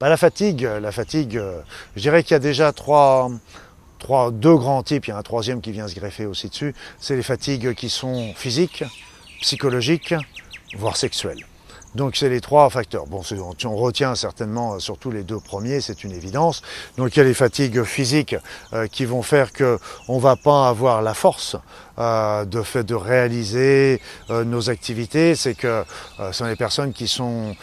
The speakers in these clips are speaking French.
Bah, la fatigue, la fatigue, euh, je dirais qu'il y a déjà trois, trois, deux grands types, il y a un troisième qui vient se greffer aussi dessus, c'est les fatigues qui sont physiques, psychologiques, voire sexuelles. Donc c'est les trois facteurs. Bon, on retient certainement euh, surtout les deux premiers, c'est une évidence. Donc il y a les fatigues physiques euh, qui vont faire que on va pas avoir la force euh, de fait de réaliser euh, nos activités. C'est que euh, ce sont les personnes qui sont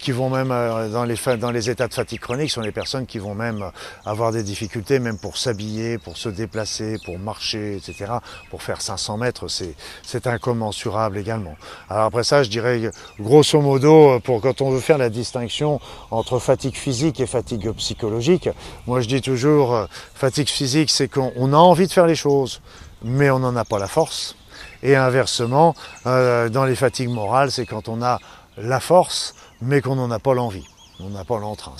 qui vont même dans les dans les états de fatigue chronique, sont les personnes qui vont même avoir des difficultés même pour s'habiller, pour se déplacer, pour marcher, etc. Pour faire 500 mètres, c'est c'est incommensurable également. Alors après ça, je dirais grosso modo, pour quand on veut faire la distinction entre fatigue physique et fatigue psychologique, moi je dis toujours fatigue physique, c'est qu'on a envie de faire les choses mais on n'en a pas la force. Et inversement, euh, dans les fatigues morales, c'est quand on a la force, mais qu'on n'en a pas l'envie. On n'a pas l'entrain.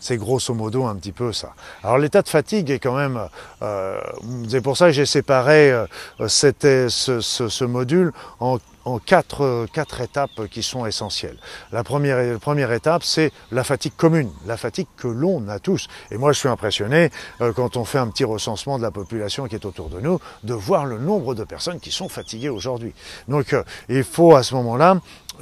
C'est grosso modo un petit peu ça. Alors l'état de fatigue est quand même. Euh, c'est pour ça que j'ai séparé euh, ce, module en en quatre, quatre, étapes qui sont essentielles. La première, la première étape, c'est la fatigue commune, la fatigue que l'on a tous. Et moi, je suis impressionné, euh, quand on fait un petit recensement de la population qui est autour de nous, de voir le nombre de personnes qui sont fatiguées aujourd'hui. Donc, euh, il faut à ce moment-là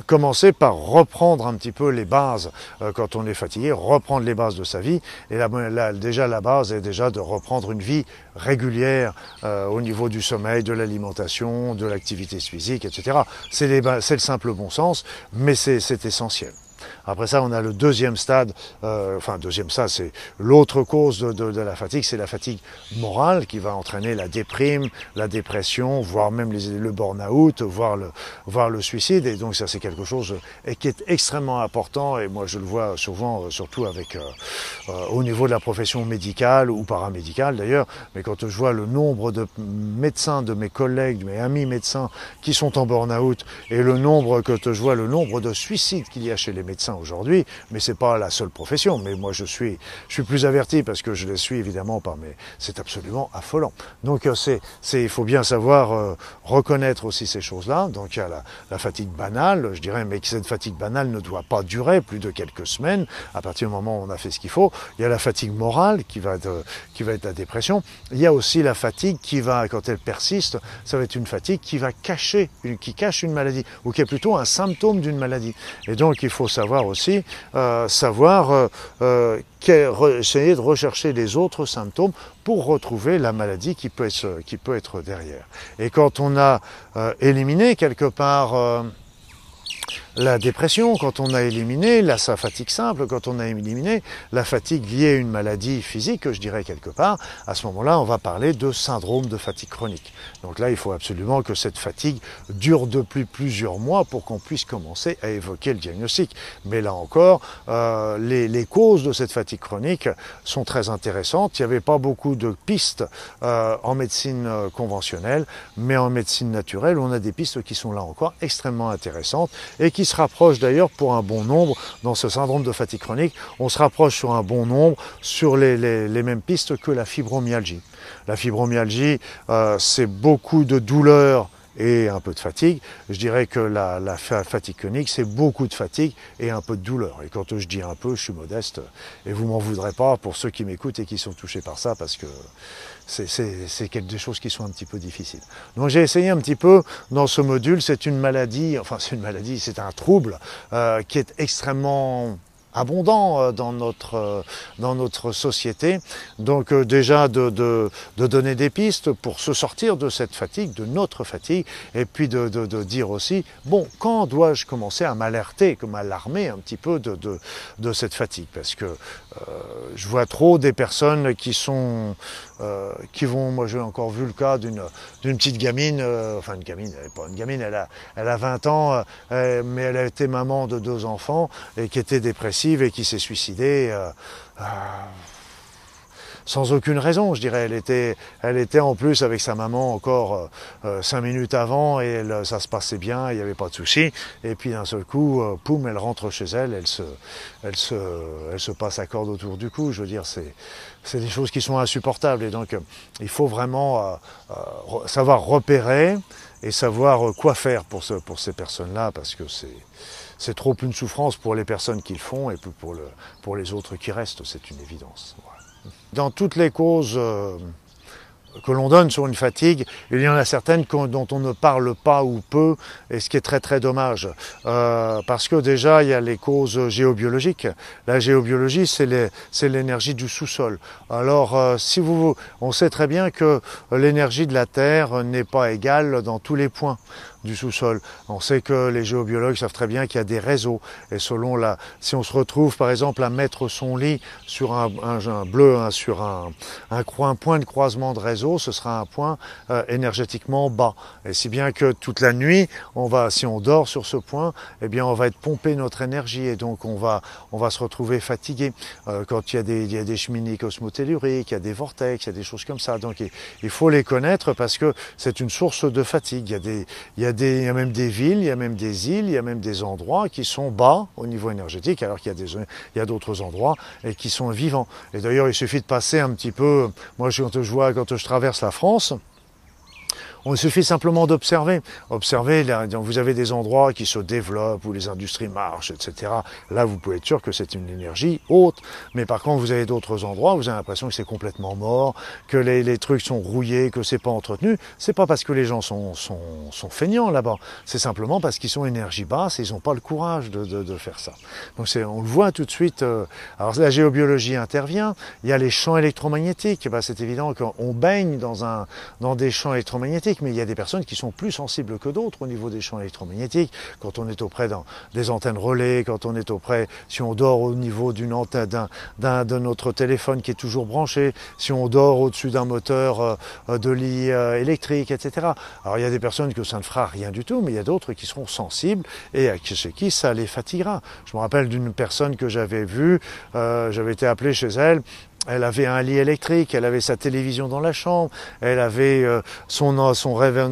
commencer par reprendre un petit peu les bases euh, quand on est fatigué, reprendre les bases de sa vie. Et là, déjà, la base est déjà de reprendre une vie régulière euh, au niveau du sommeil, de l'alimentation, de l'activité physique, etc. C'est le simple bon sens, mais c'est essentiel. Après ça, on a le deuxième stade, euh, enfin deuxième stade, c'est l'autre cause de, la fatigue, c'est la fatigue morale qui va entraîner la déprime, la dépression, voire même le burn-out, voire le, voire le suicide. Et donc ça, c'est quelque chose euh, qui est extrêmement important. Et moi, je le vois souvent, euh, surtout avec au niveau de la profession médicale ou paramédicale d'ailleurs. Mais quand je vois le nombre de médecins, de mes collègues, de mes amis médecins qui sont en burn-out et le nombre que je vois, le nombre de suicides qu'il y a chez les médecins aujourd'hui, mais c'est pas la seule profession. Mais moi, je suis, je suis plus averti parce que je les suis évidemment pas. Mais c'est absolument affolant. Donc, euh, c'est, c'est, il faut bien savoir euh, reconnaître aussi ces choses-là. Donc, il y a la, la, fatigue banale, je dirais, mais cette fatigue banale ne doit pas durer plus de quelques semaines. À partir du moment où on a fait ce qu'il faut, il y a la fatigue morale qui va être, qui va être la dépression. Il y a aussi la fatigue qui va, quand elle persiste, ça va être une fatigue qui va cacher, qui cache une maladie ou qui est plutôt un symptôme d'une maladie. Et donc, il faut savoir aussi, euh, savoir euh, euh, essayer de rechercher les autres symptômes pour retrouver la maladie qui peut être, qui peut être derrière. Et quand on a éliminé quelque part la dépression, quand on a éliminé la fatigue simple, quand on a éliminé la fatigue liée à une maladie physique, je dirais quelque part, à ce moment-là, on va parler de syndrome de fatigue chronique. Donc là, il faut absolument que cette fatigue dure depuis plusieurs mois pour qu'on puisse commencer à évoquer le diagnostic. Mais là encore, euh, les, les, causes de cette fatigue chronique sont très intéressantes. Il n'y avait pas beaucoup de pistes euh, en médecine euh, conventionnelle, mais en médecine naturelle, on a des pistes qui sont là encore extrêmement intéressantes et qui se rapproche d'ailleurs pour un bon nombre dans ce syndrome de fatigue chronique. On se rapproche sur un bon nombre sur les, mêmes pistes que la fibromyalgie. La fibromyalgie, euh, c'est beaucoup de douleurs et un peu de fatigue. Je dirais que la, fatigue chronique, c'est beaucoup de fatigue et un peu de douleur. Et quand je dis un peu, je suis modeste et vous m'en voudrez pas pour ceux qui m'écoutent et qui sont touchés par ça parce que c'est des choses qui sont un petit peu difficiles. Donc j'ai essayé un petit peu dans ce module, c'est une maladie, enfin c'est une maladie, c'est un trouble euh, qui est extrêmement abondant euh, dans notre, euh, dans notre société. Donc euh, déjà de, de, de, donner des pistes pour se sortir de cette fatigue, de notre fatigue, et puis de, de dire aussi, bon, quand dois-je commencer à m'alerter, comme m'alarmer un petit peu de, cette fatigue? Parce que je vois trop des personnes qui sont, euh, qui vont, moi j'ai encore vu le cas d'une petite gamine, euh, enfin une gamine, elle pas une gamine, elle a, elle a 20 ans, mais elle a été maman de deux enfants et qui était dépressive et qui s'est suicidée euh, euh, sans aucune raison, je dirais. Elle était, elle était en plus avec sa maman encore euh, cinq minutes avant et ça se passait bien, il n'y avait pas de souci. Et puis d'un seul coup, poum, elle rentre chez elle, elle se, elle se, elle se passe à corde autour du cou. Je veux dire, c'est, c'est des choses qui sont insupportables. Et donc, il faut vraiment savoir repérer et savoir quoi faire pour, ce, pour ces personnes-là, parce que c'est trop une souffrance pour les personnes qui le font et pour, pour les autres qui restent, c'est une évidence. Dans toutes les causes euh, que l'on donne sur une fatigue, il y en a certaines dont on ne parle pas ou peu, et ce qui est très très dommage. Euh, parce que déjà, il y a les causes géobiologiques. La géobiologie, c'est l'énergie du sous-sol. Alors, euh, si vous, on sait très bien que l'énergie de la Terre n'est pas égale dans tous les points du sous-sol. On sait que les géobiologues savent très bien qu'il y a des réseaux. Et selon la, si on se retrouve par exemple à mettre son lit sur un, bleu, sur un, un, point de croisement de réseau, ce sera un point euh, énergétiquement bas. Et si bien que toute la nuit, on va, si on dort sur ce point, eh bien on va être pompé notre énergie et donc on va, on va se retrouver fatigué. Euh, quand il y a des, il y a des cheminées cosmotelluriques, il y a des vortex, il y a des choses comme ça. Donc il, faut les connaître parce que c'est une source de fatigue. Il y a des, il y a il y a même des villes, il y a même des îles, il y a même des endroits qui sont bas au niveau énergétique, alors qu'il y a d'autres endroits et qui sont vivants. Et d'ailleurs, il suffit de passer un petit peu. Moi, quand je vois, quand je traverse la France, on suffit simplement d'observer. Observer, vous avez des endroits qui se développent, où les industries marchent, etc. Là, vous pouvez être sûr que c'est une énergie haute. Mais par contre, vous avez d'autres endroits où vous avez l'impression que c'est complètement mort, que les, trucs sont rouillés, que c'est pas entretenu. C'est pas parce que les gens sont, sont, feignants là-bas. C'est simplement parce qu'ils sont énergie basse et ils n'ont pas le courage de, faire ça. Donc on le voit tout de suite. Euh, alors la géobiologie intervient. Il y a les champs électromagnétiques. Bah, c'est évident qu'on baigne dans, un, dans des champs électromagnétiques mais il y a des personnes qui sont plus sensibles que d'autres au niveau des champs électromagnétiques. Quand on est auprès des antennes relais, quand on est auprès, si on dort au niveau d'une antenne, d'un, de notre téléphone qui est toujours branché, si on dort au-dessus d'un moteur euh, de lit euh, électrique, etc. Alors il y a des personnes que ça ne fera rien du tout, mais il y a d'autres qui seront sensibles et chez qui ça les fatiguera. Je me rappelle d'une personne que j'avais vue, euh, j'avais été appelé chez elle, elle avait un lit électrique, elle avait sa télévision dans la chambre, elle avait euh, son, son, réveil,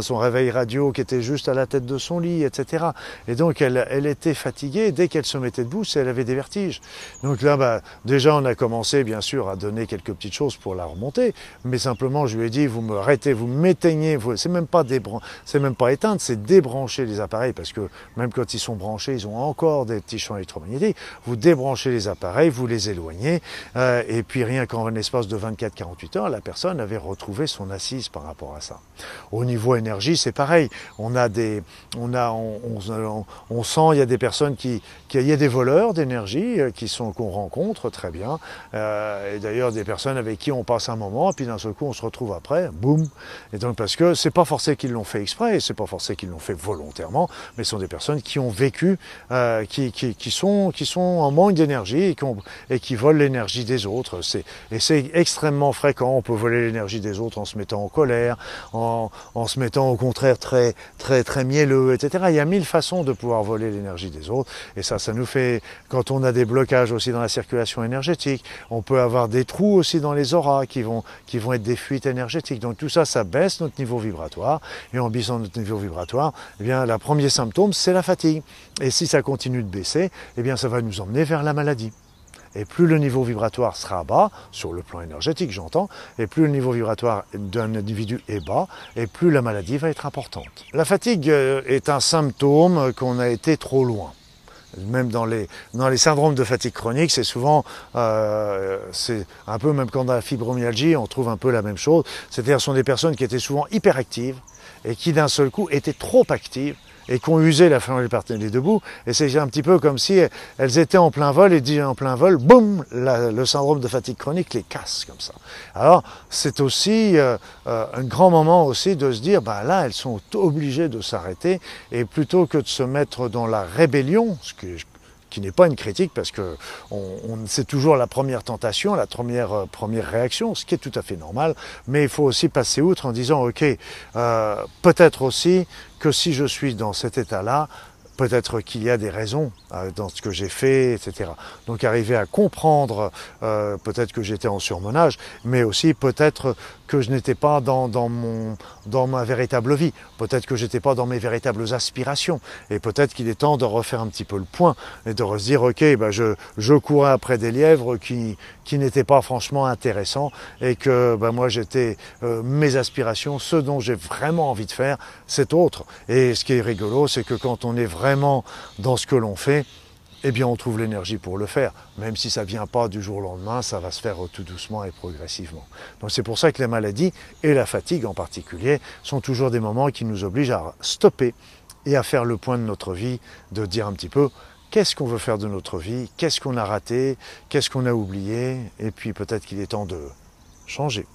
son réveil radio qui était juste à la tête de son lit, etc. Et donc elle, elle était fatiguée. Dès qu'elle se mettait debout, elle avait des vertiges. Donc là, bah, déjà, on a commencé, bien sûr, à donner quelques petites choses pour la remonter. Mais simplement, je lui ai dit, vous me arrêtez, vous m'éteignez. C'est même pas c'est même pas éteindre, c'est débrancher les appareils parce que même quand ils sont branchés, ils ont encore des petits champs électromagnétiques. Vous débranchez les appareils, vous les éloignez. Euh, et puis rien qu'en espace de 24-48 heures, la personne avait retrouvé son assise par rapport à ça. Au niveau énergie, c'est pareil. On a des, on a, on, sent, il y a des personnes qui, il y a des voleurs d'énergie euh, qui sont qu'on rencontre très bien. Euh, et d'ailleurs des personnes avec qui on passe un moment, puis d'un seul coup on se retrouve après, boum. Et donc parce que c'est pas forcé qu'ils l'ont fait exprès, c'est pas forcé qu'ils l'ont fait volontairement, mais ce sont des personnes qui ont vécu, euh, qui, qui, qui, sont, qui sont en manque d'énergie et qui volent l'énergie des autres et c'est extrêmement fréquent. On peut voler l'énergie des autres en se mettant en colère, en, se mettant au contraire très, très, très mielleux, etc. Il y a mille façons de pouvoir voler l'énergie des autres. Et ça, ça nous fait, quand on a des blocages aussi dans la circulation énergétique, on peut avoir des trous aussi dans les auras qui vont, qui vont être des fuites énergétiques. Donc tout ça, ça baisse notre niveau vibratoire. Et en baissant notre niveau vibratoire, eh bien, le premier symptôme, c'est la fatigue. Et si ça continue de baisser, eh bien, ça va nous emmener vers la maladie. Et plus le niveau vibratoire sera bas, sur le plan énergétique j'entends, et plus le niveau vibratoire d'un individu est bas, et plus la maladie va être importante. La fatigue euh, est un symptôme qu'on a été trop loin. Même dans les, dans les syndromes de fatigue chronique, c'est souvent, euh, c'est un peu même quand on a la fibromyalgie, on trouve un peu la même chose. C'est-à-dire ce sont des personnes qui étaient souvent hyperactives et qui d'un seul coup étaient trop actives et qui ont usé la fin des debout. Et c'est un petit peu comme si elles étaient en plein vol et en plein vol, boum, le syndrome de fatigue chronique les casse comme ça. Alors c'est aussi euh, euh, un grand moment aussi de se dire, bah là elles sont obligées de s'arrêter et plutôt que de se mettre dans la rébellion, ce que qui n'est pas une critique parce que c'est toujours la première tentation, la première, euh, première réaction, ce qui est tout à fait normal, mais il faut aussi passer outre en disant, ok, euh, peut-être aussi que si je suis dans cet état-là, peut-être qu'il y a des raisons euh, dans ce que j'ai fait, etc. Donc arriver à comprendre, peut-être que j'étais en surmenage, mais aussi peut-être que je n'étais pas dans, ma véritable vie. Peut-être que j'étais pas dans mes véritables aspirations. Et peut-être qu'il est temps de refaire un petit peu le point et de se dire, ok, ben je, je courais après des lièvres qui, qui n'étaient pas franchement intéressants et que ben moi j'étais euh, mes aspirations, ce dont j'ai vraiment envie de faire, c'est autre. Et ce qui est rigolo, c'est que quand on est vraiment dans ce que l'on fait, eh bien on trouve l'énergie pour le faire. Même si ça ne vient pas du jour au lendemain, ça va se faire tout doucement et progressivement. Donc c'est pour ça que les maladies, et la fatigue en particulier, sont toujours des moments qui nous obligent à stopper et à faire le point de notre vie, de dire un petit peu qu'est-ce qu'on veut faire de notre vie, qu'est-ce qu'on a raté, qu'est-ce qu'on a oublié, et puis peut-être qu'il est temps de changer.